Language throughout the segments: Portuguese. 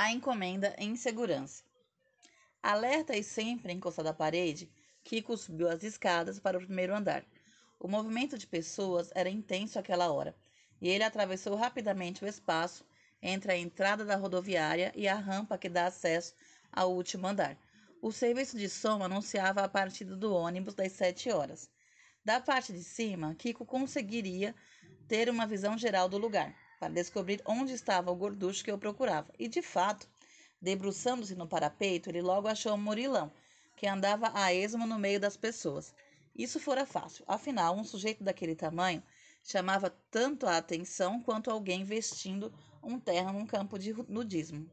a encomenda em segurança. Alerta e sempre encostado à parede, Kiko subiu as escadas para o primeiro andar. O movimento de pessoas era intenso àquela hora, e ele atravessou rapidamente o espaço entre a entrada da rodoviária e a rampa que dá acesso ao último andar. O serviço de som anunciava a partida do ônibus das sete horas. Da parte de cima, Kiko conseguiria ter uma visão geral do lugar, para descobrir onde estava o gorducho que eu procurava. E, de fato, debruçando-se no parapeito, ele logo achou murilão, que andava a esmo no meio das pessoas. Isso fora fácil, afinal, um sujeito daquele tamanho chamava tanto a atenção quanto alguém vestindo um terno num campo de nudismo.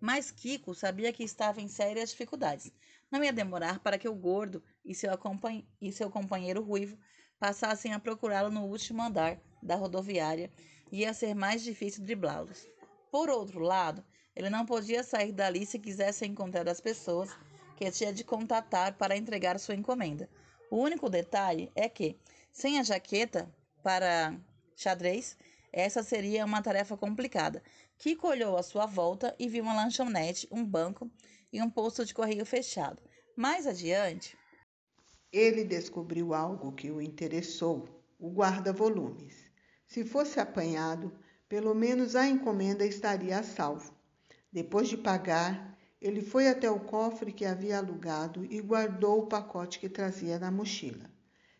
Mas Kiko sabia que estava em sérias dificuldades. Não ia demorar para que o gordo e seu, e seu companheiro ruivo passassem a procurá-lo no último andar da rodoviária ia ser mais difícil driblá-los. Por outro lado, ele não podia sair dali se quisesse encontrar as pessoas que tinha de contatar para entregar sua encomenda. O único detalhe é que, sem a jaqueta para xadrez, essa seria uma tarefa complicada. Kiko olhou à sua volta e viu uma lanchonete, um banco e um posto de correio fechado. Mais adiante, ele descobriu algo que o interessou: o guarda-volumes. Se fosse apanhado, pelo menos a encomenda estaria a salvo. Depois de pagar, ele foi até o cofre que havia alugado e guardou o pacote que trazia na mochila.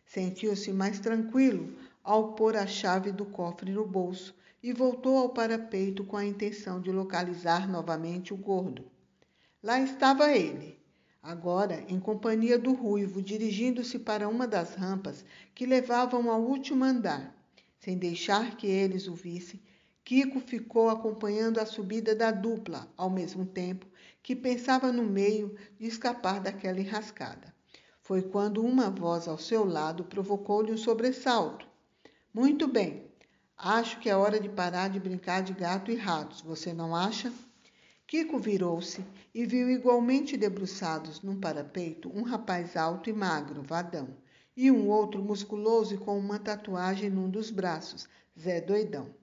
Sentiu-se mais tranquilo ao pôr a chave do cofre no bolso e voltou ao parapeito com a intenção de localizar novamente o gordo. Lá estava ele, agora em companhia do ruivo, dirigindo-se para uma das rampas que levavam ao último andar. Sem deixar que eles o vissem, Kiko ficou acompanhando a subida da dupla, ao mesmo tempo que pensava no meio de escapar daquela enrascada. Foi quando uma voz ao seu lado provocou-lhe um sobressalto. Muito bem. Acho que é hora de parar de brincar de gato e ratos, você não acha? Kiko virou-se e viu igualmente debruçados num parapeito um rapaz alto e magro, vadão, e um outro musculoso e com uma tatuagem num dos braços, Zé Doidão.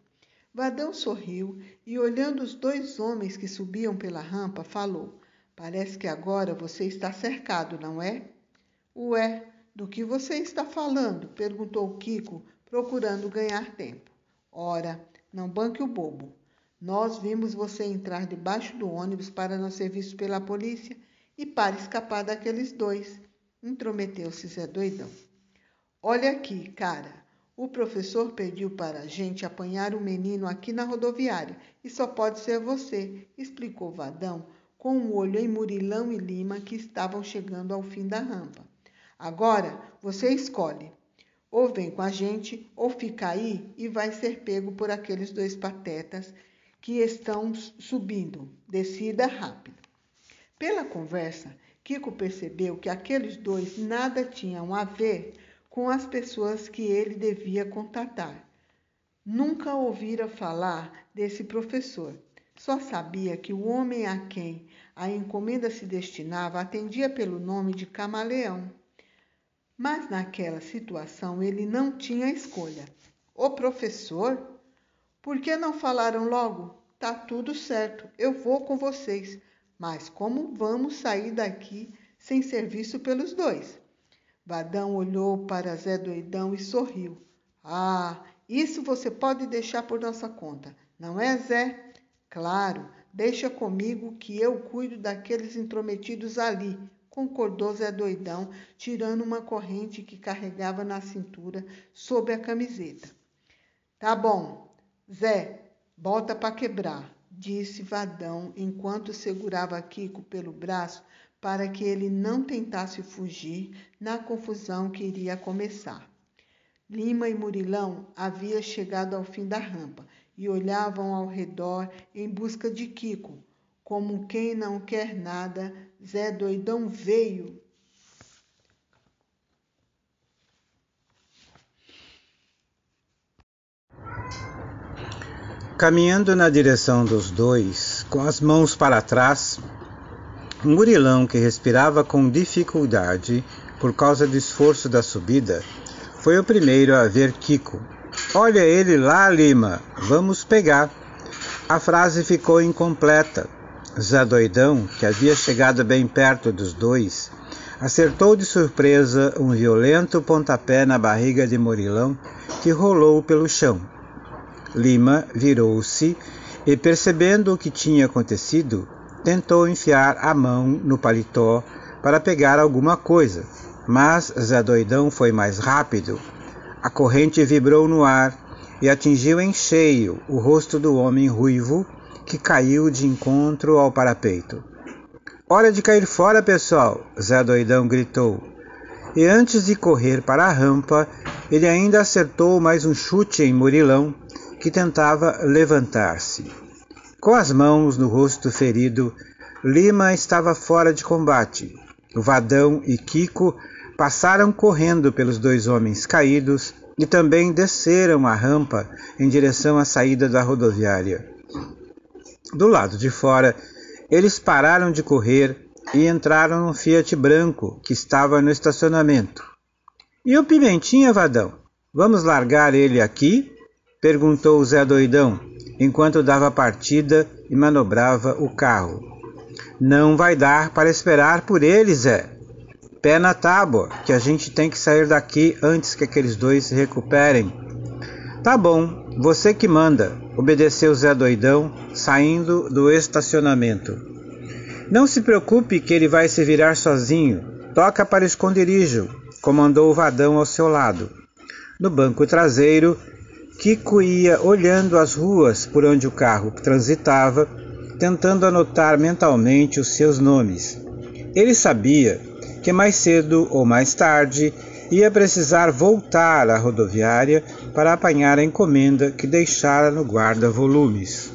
Vadão sorriu e, olhando os dois homens que subiam pela rampa, falou: Parece que agora você está cercado, não é? Ué, do que você está falando? perguntou Kiko, procurando ganhar tempo. Ora, não banque o bobo. Nós vimos você entrar debaixo do ônibus para não ser visto pela polícia e para escapar daqueles dois. Intrometeu-se Zé Doidão. Olha aqui, cara. O professor pediu para a gente apanhar o menino aqui na rodoviária e só pode ser você, explicou Vadão, com um olho em Murilão e Lima que estavam chegando ao fim da rampa. Agora você escolhe. Ou vem com a gente, ou fica aí e vai ser pego por aqueles dois patetas que estão subindo. Descida rápido. Pela conversa, Kiko percebeu que aqueles dois nada tinham a ver com as pessoas que ele devia contatar. Nunca ouvira falar desse professor. Só sabia que o homem a quem a encomenda se destinava atendia pelo nome de Camaleão. Mas naquela situação ele não tinha escolha. O professor? Por que não falaram logo? Tá tudo certo, eu vou com vocês. Mas como vamos sair daqui sem serviço pelos dois? Vadão olhou para Zé Doidão e sorriu. Ah, isso você pode deixar por nossa conta, não é, Zé? Claro, deixa comigo que eu cuido daqueles intrometidos ali, concordou Zé Doidão, tirando uma corrente que carregava na cintura sob a camiseta. Tá bom, Zé, bota para quebrar, disse Vadão enquanto segurava Kiko pelo braço para que ele não tentasse fugir na confusão que iria começar. Lima e Murilão haviam chegado ao fim da rampa e olhavam ao redor em busca de Kiko, como quem não quer nada, Zé Doidão veio. Caminhando na direção dos dois, com as mãos para trás, um gurilão que respirava com dificuldade por causa do esforço da subida foi o primeiro a ver Kiko. Olha ele lá, Lima, vamos pegar. A frase ficou incompleta Zé Doidão, que havia chegado bem perto dos dois, acertou de surpresa um violento pontapé na barriga de Morilão, que rolou pelo chão. Lima virou-se e, percebendo o que tinha acontecido, tentou enfiar a mão no paletó para pegar alguma coisa, mas Zé Doidão foi mais rápido. A corrente vibrou no ar e atingiu em cheio o rosto do homem ruivo, que caiu de encontro ao parapeito. Hora de cair fora, pessoal! Zé Doidão gritou. E antes de correr para a rampa, ele ainda acertou mais um chute em Murilão, que tentava levantar-se. Com as mãos no rosto ferido, Lima estava fora de combate. Vadão e Kiko passaram correndo pelos dois homens caídos e também desceram a rampa em direção à saída da rodoviária. Do lado de fora, eles pararam de correr e entraram no Fiat branco que estava no estacionamento. E o Pimentinha, Vadão? Vamos largar ele aqui? Perguntou Zé Doidão, enquanto dava partida e manobrava o carro. Não vai dar para esperar por ele, Zé. Pé na tábua, que a gente tem que sair daqui antes que aqueles dois se recuperem. Tá bom, você que manda, obedeceu Zé Doidão, saindo do estacionamento. Não se preocupe que ele vai se virar sozinho. Toca para o esconderijo, comandou o Vadão ao seu lado. No banco traseiro, Kiko ia olhando as ruas por onde o carro transitava, tentando anotar mentalmente os seus nomes. Ele sabia que mais cedo ou mais tarde ia precisar voltar à rodoviária para apanhar a encomenda que deixara no guarda-volumes.